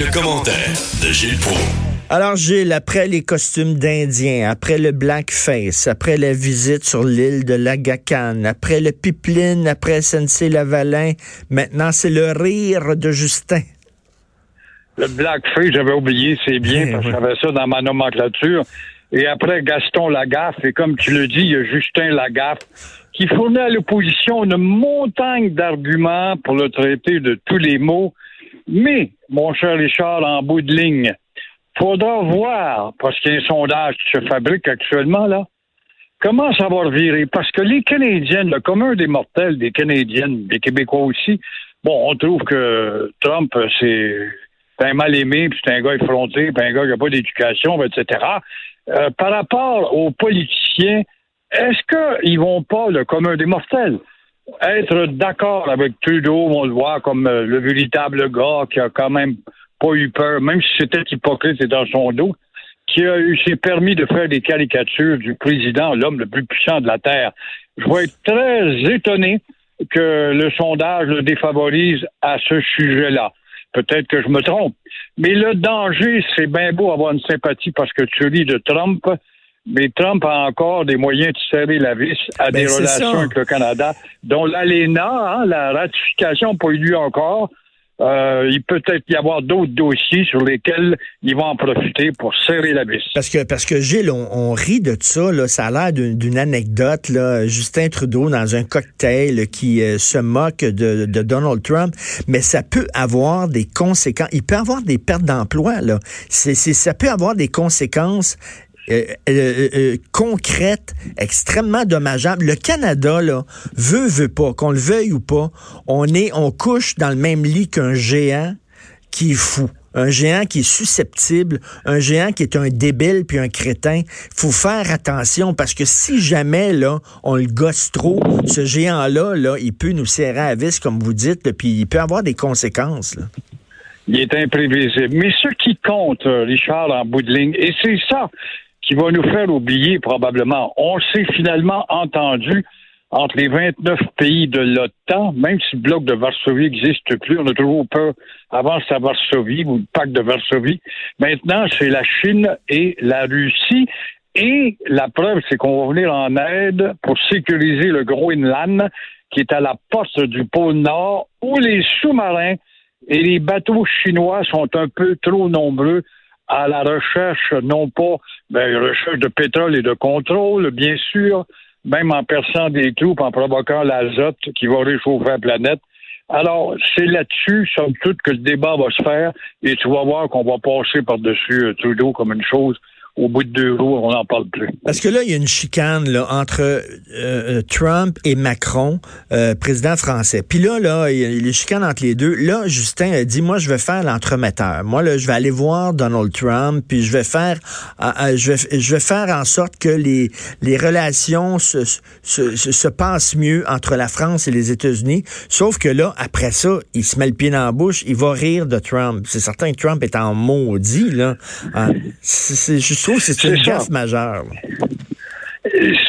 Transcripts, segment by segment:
Le commentaire de Gilles Proulx. Alors, Gilles, après les costumes d'Indiens, après le blackface, après la visite sur l'île de l'Agacan, après le pipeline, après SNC-Lavalin, maintenant c'est le rire de Justin. Le blackface, j'avais oublié, c'est bien, Eh parce que oui. j'avais ça dans ma nomenclature. Et après Gaston Lagaffe, et comme tu le dis, il y a Justin Lagaffe, qui fournit à l'opposition une montagne d'arguments pour le traiter de tous les mots. Mais, mon cher Richard, en bout de ligne, faudra voir, parce qu'il y a un sondage qui se fabrique actuellement, là, comment ça va revirer? Parce que les Canadiennes, le commun des mortels, des Canadiennes, des Québécois aussi, bon, on trouve que Trump, c'est un mal aimé, puis c'est un gars effronté, puis un gars qui n'a pas d'éducation, etc. Euh, par rapport aux politiciens, est-ce qu'ils vont pas, le commun des mortels, être d'accord avec Trudeau, on le voit comme euh, le véritable gars qui a quand même pas eu peur, même si c'était hypocrite et dans son dos, qui a eu s'est permis de faire des caricatures du président, l'homme le plus puissant de la Terre. Je vais être très étonné que le sondage le défavorise à ce sujet-là. Peut-être que je me trompe. Mais le danger, c'est bien beau avoir une sympathie parce que tu lis de Trump, mais Trump a encore des moyens de serrer la vis à Ben, des relations ça. avec le Canada, dont l'ALENA, hein, la ratification n'a pas eu lieu encore. Euh, il peut peut-être y avoir d'autres dossiers sur lesquels ils vont en profiter pour serrer la vis. Parce que, parce que Gilles, on, on rit de ça, là, ça a l'air d'une anecdote. Là. Justin Trudeau dans un cocktail qui euh, se moque de, de Donald Trump, mais ça peut avoir des conséquences. Il peut avoir des pertes d'emploi. Là. Ça peut avoir des conséquences euh, euh, euh, concrètes, extrêmement dommageables. Le Canada, là, veut, veut pas, qu'on le veuille ou pas, on est, on couche dans le même lit qu'un géant qui est fou. Un géant qui est susceptible, un géant qui est un débile puis un crétin. Faut faire attention parce que si jamais là on le gosse trop, ce géant-là, là, il peut nous serrer à vis, comme vous dites, là, puis il peut avoir des conséquences. là. Il est imprévisible. Mais ce qui compte, Richard, en bout de ligne, et c'est ça qui va nous faire oublier probablement, on s'est finalement entendu entre les 29 pays de l'OTAN, même si le bloc de Varsovie n'existe plus, on a toujours peur, avant c'était Varsovie ou le pacte de Varsovie, maintenant c'est la Chine et la Russie, et la preuve c'est qu'on va venir en aide pour sécuriser le Groenland, qui est à la porte du pôle Nord, où les sous-marins et les bateaux chinois sont un peu trop nombreux à la recherche, non pas ben, recherche de pétrole et de contrôle, bien sûr, même en perçant des trous, en provoquant l'azote qui va réchauffer la planète. Alors, c'est là-dessus, somme toute, que le débat va se faire et tu vas voir qu'on va passer par-dessus euh, Trudeau comme une chose. Au bout de deux jours, on n'en parle plus. Parce que là, il y a une chicane là, entre euh, euh, Trump et Macron, euh, président français. Puis là, là, il y a les chicanes entre les deux. Là, Justin a dit, moi, je vais faire l'entremetteur. Moi, là, je vais aller voir Donald Trump, puis je vais faire, je vais, je vais faire en sorte que les les relations se, se, se, se passent mieux entre la France et les États-Unis. Sauf que là, après ça, il se met le pied dans la bouche, il va rire de Trump. C'est certain que Trump est en maudit là. Ah, c'est, je trouve que c'est une gaffe majeure.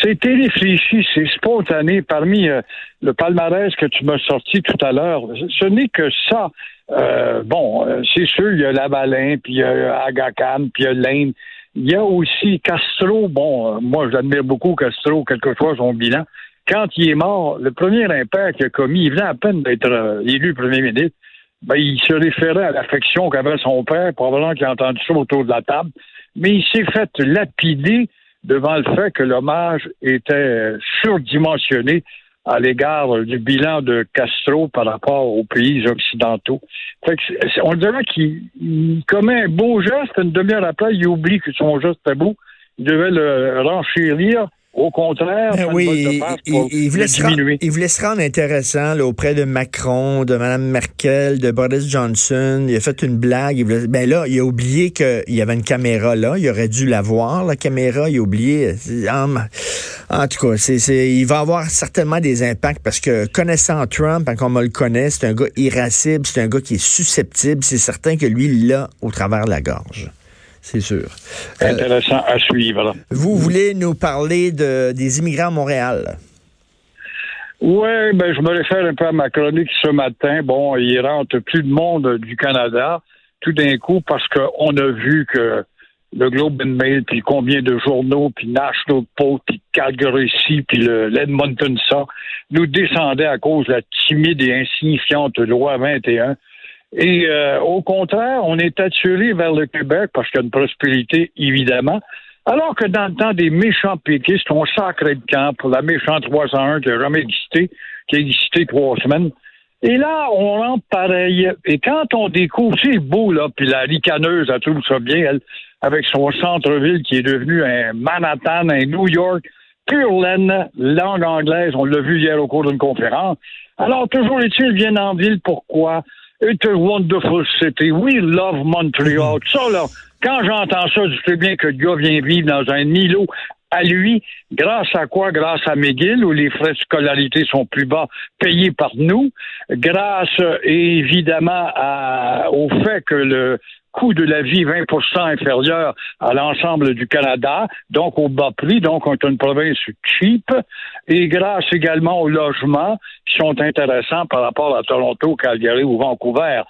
C'était réfléchi, c'est spontané. Parmi euh, le palmarès que tu m'as sorti tout à l'heure, ce n'est que ça. Euh, bon, euh, c'est sûr, il y a Lavalin, puis il y a Aga Khan, puis il y a Lane. Il y a aussi Castro. Bon, euh, moi, j'admire beaucoup Castro, quelquefois son bilan. Quand il est mort, le premier impair qu'il a commis, il venait à peine d'être élu premier ministre. Ben, il se référait à l'affection qu'avait son père, probablement qu'il a entendu ça autour de la table. Mais il s'est fait lapider devant le fait que l'hommage était surdimensionné à l'égard du bilan de Castro par rapport aux pays occidentaux. Fait que on dirait qu'il il commet un beau geste, une demi-heure après, il oublie que son geste beau. Il devait le renchérir Au contraire, ben oui, il, voulait se rendre, il, voulait se rendre, intéressant auprès de Macron, de Mme Merkel, de Boris Johnson. Il a fait une blague. Il ben là, il a oublié qu'il y avait une caméra là. Il aurait dû la voir, la caméra. Il a oublié. En, tout cas, c'est, il va avoir certainement des impacts parce que connaissant Trump, comme on le connaît, c'est un gars irascible, c'est un gars qui est susceptible. C'est certain que lui, il l'a au travers de la gorge c'est sûr. Euh, Intéressant à suivre. Vous voulez nous parler de, des immigrants à Montréal? Oui, ben, je me réfère un peu à ma chronique ce matin. Bon, il rentre plus de monde du Canada tout d'un coup parce qu'on a vu que le Globe and Mail, puis combien de journaux, puis National Post, puis Calgary Sea, puis l'Edmonton ça, nous descendaient à cause de la timide et insignifiante loi 21 et euh, au contraire, on est attiré vers le Québec parce qu'il y a une prospérité, évidemment. Alors que dans le temps des méchants péquistes, on sacrait de camp pour la méchante 301 qui n'a jamais existé, qui a existé trois semaines. Et là, on rentre pareil. Et quand on découvre, c'est beau, là, puis la ricaneuse, elle trouve ça bien, elle, avec son centre-ville qui est devenu un Manhattan, un New York, pure laine, langue anglaise, on l'a vu hier au cours d'une conférence. Alors, toujours est-il, viennent en ville, pourquoi? It's a wonderful city. We love Montreal. Ça, là, quand j'entends ça, je sais bien que le gars vient vivre dans un îlot à lui, grâce à quoi? Grâce à McGill, où les frais de scolarité sont plus bas, payés par nous, grâce évidemment au fait que le, coût de la vie 20% inférieur à l'ensemble du Canada, donc au bas prix, donc on est une province cheap, et grâce également aux logements qui sont intéressants par rapport à Toronto, Calgary ou Vancouver.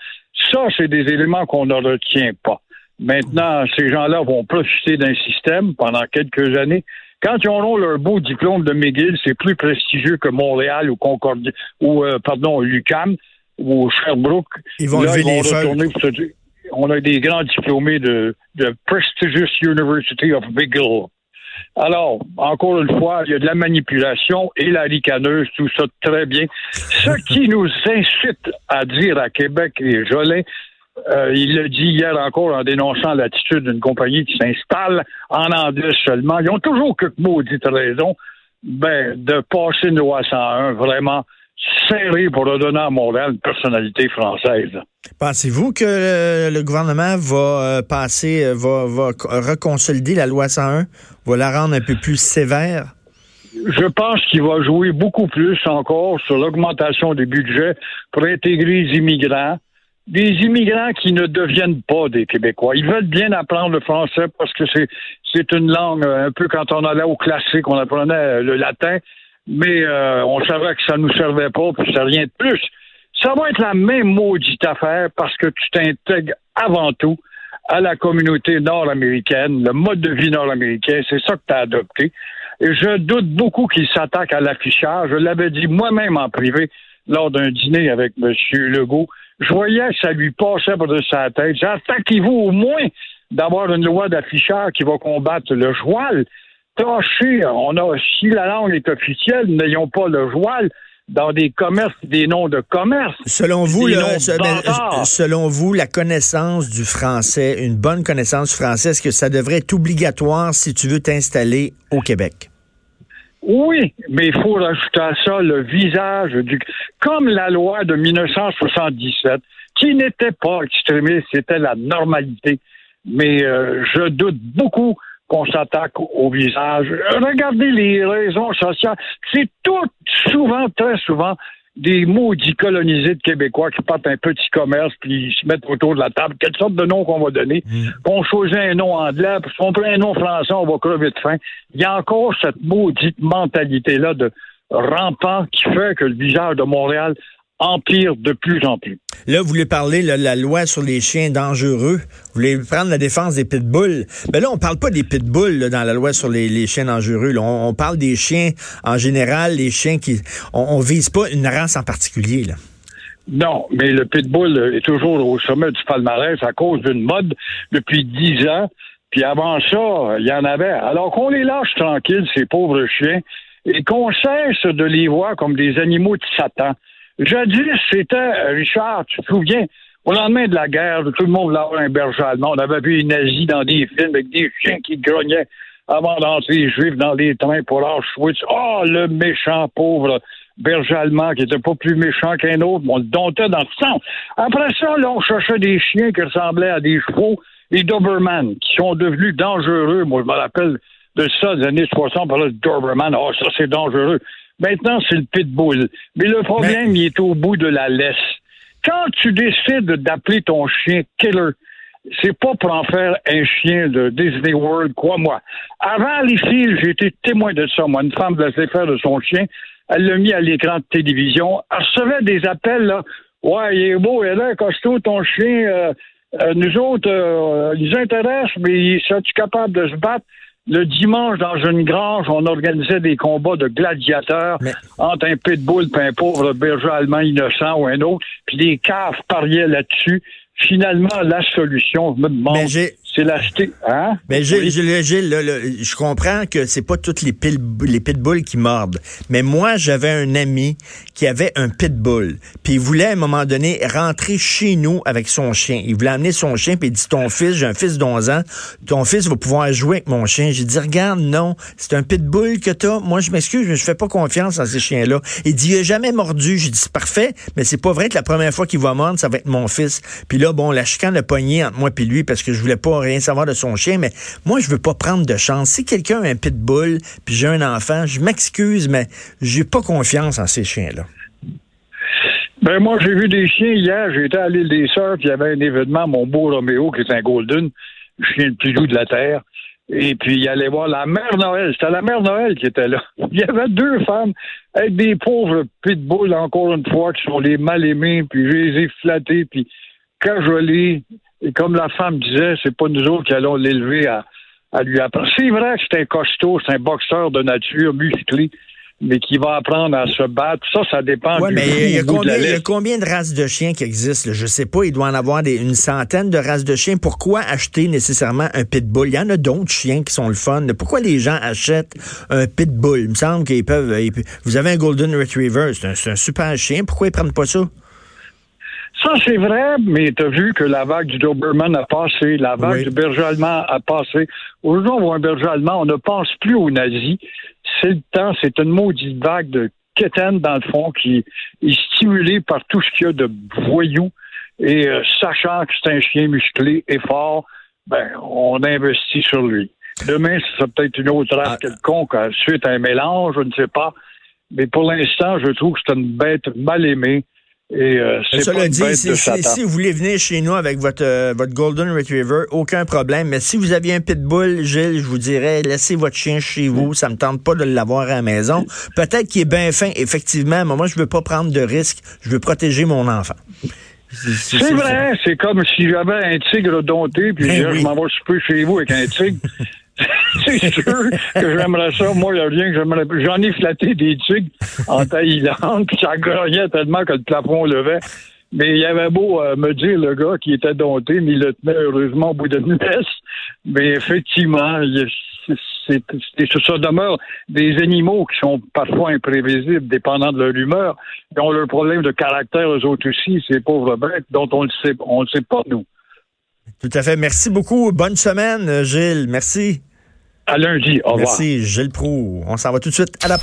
Ça, c'est des éléments qu'on ne retient pas. Maintenant, ces gens-là vont profiter d'un système pendant quelques années. Quand ils auront leur beau diplôme de McGill, c'est plus prestigieux que Montréal ou Concordia ou euh, pardon, l'UQAM ou Sherbrooke. Ils vont lever les retourner pour on a des grands diplômés de, de prestigious University of McGill. Alors, encore une fois, il y a de la manipulation et la ricaneuse, tout ça très bien. Ce qui nous incite à dire à Québec et Jolin, euh, il l'a dit hier encore en dénonçant l'attitude d'une compagnie qui s'installe en anglais seulement. Ils ont toujours quelques maudites raisons ben, de passer une loi 101 vraiment serré pour redonner à Montréal une personnalité française. Pensez-vous que le gouvernement va euh, passer, euh, va, va reconsolider la loi 101, va la rendre un peu plus sévère? Je pense qu'il va jouer beaucoup plus encore sur l'augmentation des budgets pour intégrer les immigrants, des immigrants qui ne deviennent pas des Québécois. Ils veulent bien apprendre le français parce que c'est c'est une langue un peu quand on allait au classique, on apprenait le latin mais euh, on savait que ça nous servait pas, puis c'est rien de plus. Ça va être la même maudite affaire parce que tu t'intègres avant tout à la communauté nord-américaine, le mode de vie nord-américain, c'est ça que tu as adopté. Et je doute beaucoup qu'il s'attaque à l'affichage. Je l'avais dit moi-même en privé lors d'un dîner avec M. Legault. Je voyais que ça lui passait par-dessus sa tête. Attaquez-vous au moins d'avoir une loi d'affichage qui va combattre le joual. On a, si la langue est officielle, n'ayons pas le joual dans des commerces, des noms de commerce. Selon vous, selon vous, la connaissance du français, une bonne connaissance du français, est-ce que ça devrait être obligatoire si tu veux t'installer au Québec? Oui, mais il faut rajouter à ça le visage du, comme la loi de 1977, qui n'était pas extrémiste, c'était la normalité. Mais euh, je doute beaucoup qu'on s'attaque au visage. Regardez les raisons sociales. C'est tout souvent, très souvent, des maudits colonisés de Québécois qui partent un petit commerce puis ils se mettent autour de la table. Quelle sorte de nom qu'on va donner? Mm. On choisit un nom anglais, puis si on prend un nom français, on va crever de faim. Il y a encore cette maudite mentalité-là de rampant qui fait que le visage de Montréal empire de plus en plus. Là, vous voulez parler de la loi sur les chiens dangereux. Vous voulez prendre la défense des pitbulls. Mais là, on parle pas des pitbulls dans la loi sur les, chiens dangereux. On, parle des chiens en général, les chiens qui... On, on vise pas une race en particulier. Là. Non, mais le pitbull est toujours au sommet du palmarès à cause d'une mode depuis dix ans. Puis avant ça, il y en avait. Alors qu'on les lâche tranquilles, ces pauvres chiens, et qu'on cesse de les voir comme des animaux de Satan. Jadis, c'était, Richard, tu te souviens, au lendemain de la guerre, tout le monde voulait avoir un berger allemand. On avait vu les nazis dans des films avec des chiens qui grognaient avant d'entrer les Juifs dans les trains pour Auschwitz. Oh, le méchant pauvre berger allemand qui était pas plus méchant qu'un autre, on le domptait dans le sang. Après ça, là, on cherchait des chiens qui ressemblaient à des chevaux, les Doberman, qui sont devenus dangereux. Moi, je me rappelle de ça des années 60, par là, Doberman, oh, ça c'est dangereux. Maintenant, c'est le pitbull. Mais le problème, il est au bout de la laisse. Quand tu décides d'appeler ton chien Killer, c'est pas pour en faire un chien de Disney World, crois-moi. Avant les filles, j'ai été témoin de ça. Moi, une femme laissait faire de son chien. Elle l'a mis à l'écran de télévision. Elle recevait des appels, là. Ouais, il est beau, il est là, costaud, ton chien. Euh, euh, nous autres, euh, ils intéressent, mais sont-tu capable de se battre? Le dimanche, dans une grange, on organisait des combats de gladiateurs entre un pitbull et un pauvre berger allemand innocent ou un autre, puis les caves pariaient là-dessus. Finalement, la solution, je me demande, c'est l'acheter. Hein? Mais Gilles, je comprends que c'est pas toutes les, les pitbulls qui mordent. Mais moi, j'avais un ami qui avait un pitbull. Puis il voulait à un moment donné rentrer chez nous avec son chien. Il voulait amener son chien, puis il dit Ton fils, j'ai un fils d'11 ans, ton fils va pouvoir jouer avec mon chien. J'ai dit Regarde, non, c'est un pitbull que t'as. Moi, je m'excuse, mais je fais pas confiance à ces chiens-là. Il dit Il a jamais mordu. J'ai dit C'est parfait, mais c'est pas vrai que la première fois qu'il va mordre, ça va être mon fils. Puis là, bon, la chicane a pogné entre moi et lui parce que je voulais pas savoir de son chien, mais moi, je veux pas prendre de chance. Si quelqu'un a un pitbull, puis j'ai un enfant, je m'excuse, mais j'ai pas confiance en ces chiens-là. Ben moi, j'ai vu des chiens hier. J'étais à l'île des Sœurs, puis il y avait un événement, mon beau Roméo, qui est un Golden, le chien le plus doux de la Terre. Et puis, il allait voir la mère Noël. C'était la mère Noël qui était là. Il y avait deux femmes avec des pauvres pitbulls, encore une fois, qui sont les mal aimés, puis je les ai flattés, puis cajolés. Et comme la femme disait, c'est pas nous autres qui allons l'élever à, à lui apprendre. C'est vrai que c'est un costaud, c'est un boxeur de nature musclé mais qui va apprendre à se battre. Ça, ça dépend ouais, mais il y, a combien, il y a combien de races de chiens qui existent? Je sais pas, il doit en avoir des, une centaine de races de chiens. Pourquoi acheter nécessairement un pitbull? Il y en a d'autres chiens qui sont le fun. Pourquoi les gens achètent un pitbull? Il me semble qu'ils peuvent... vous avez un Golden Retriever, c'est un, un super chien. Pourquoi ils prennent pas ça? Ça, c'est vrai, mais tu as vu que la vague du Doberman a passé, la vague du berger allemand a passé. Aujourd'hui, on voit un berger allemand, on ne pense plus aux nazis. C'est le temps, c'est une maudite vague de quétaine, dans le fond, qui est stimulée par tout ce qu'il y a de voyous. Et euh, sachant que c'est un chien musclé et fort, ben, on investit sur lui. Demain, ce sera peut-être une autre race ah. quelconque, suite à un mélange, je ne sais pas. Mais pour l'instant, je trouve que c'est une bête mal aimée et euh, dit, si, si, vous voulez venir chez nous avec votre, euh, votre Golden Retriever, aucun problème. Mais si vous aviez un pitbull, Gilles, je vous dirais, laissez votre chien chez vous. Ça me tente pas de l'avoir à la maison. Peut-être qu'il est bien fin, effectivement, mais moi, je veux pas prendre de risques. Je veux protéger mon enfant. C'est vrai, c'est comme si j'avais un tigre dompté, puis ben je m'en vais souper chez vous avec un tigre. c'est sûr que j'aimerais ça. Moi, a rien que j'aimerais. J'en ai flatté des tigres en Thaïlande, ça grognait tellement que le plafond levait. Mais il avait beau euh, me dire, le gars, qui était dompté, mais il le tenait heureusement au bout d'une laisse. Mais effectivement, ça demeure des animaux qui sont parfois imprévisibles, dépendant de leur humeur. Ils ont leur problème de caractère, eux autres aussi, ces pauvres bêtes, dont on ne sait, on le sait pas, nous. Tout à fait. Merci beaucoup. Bonne semaine, Gilles. Merci. À lundi. Au revoir. Merci, Gilles Proux. On s'en va tout de suite à la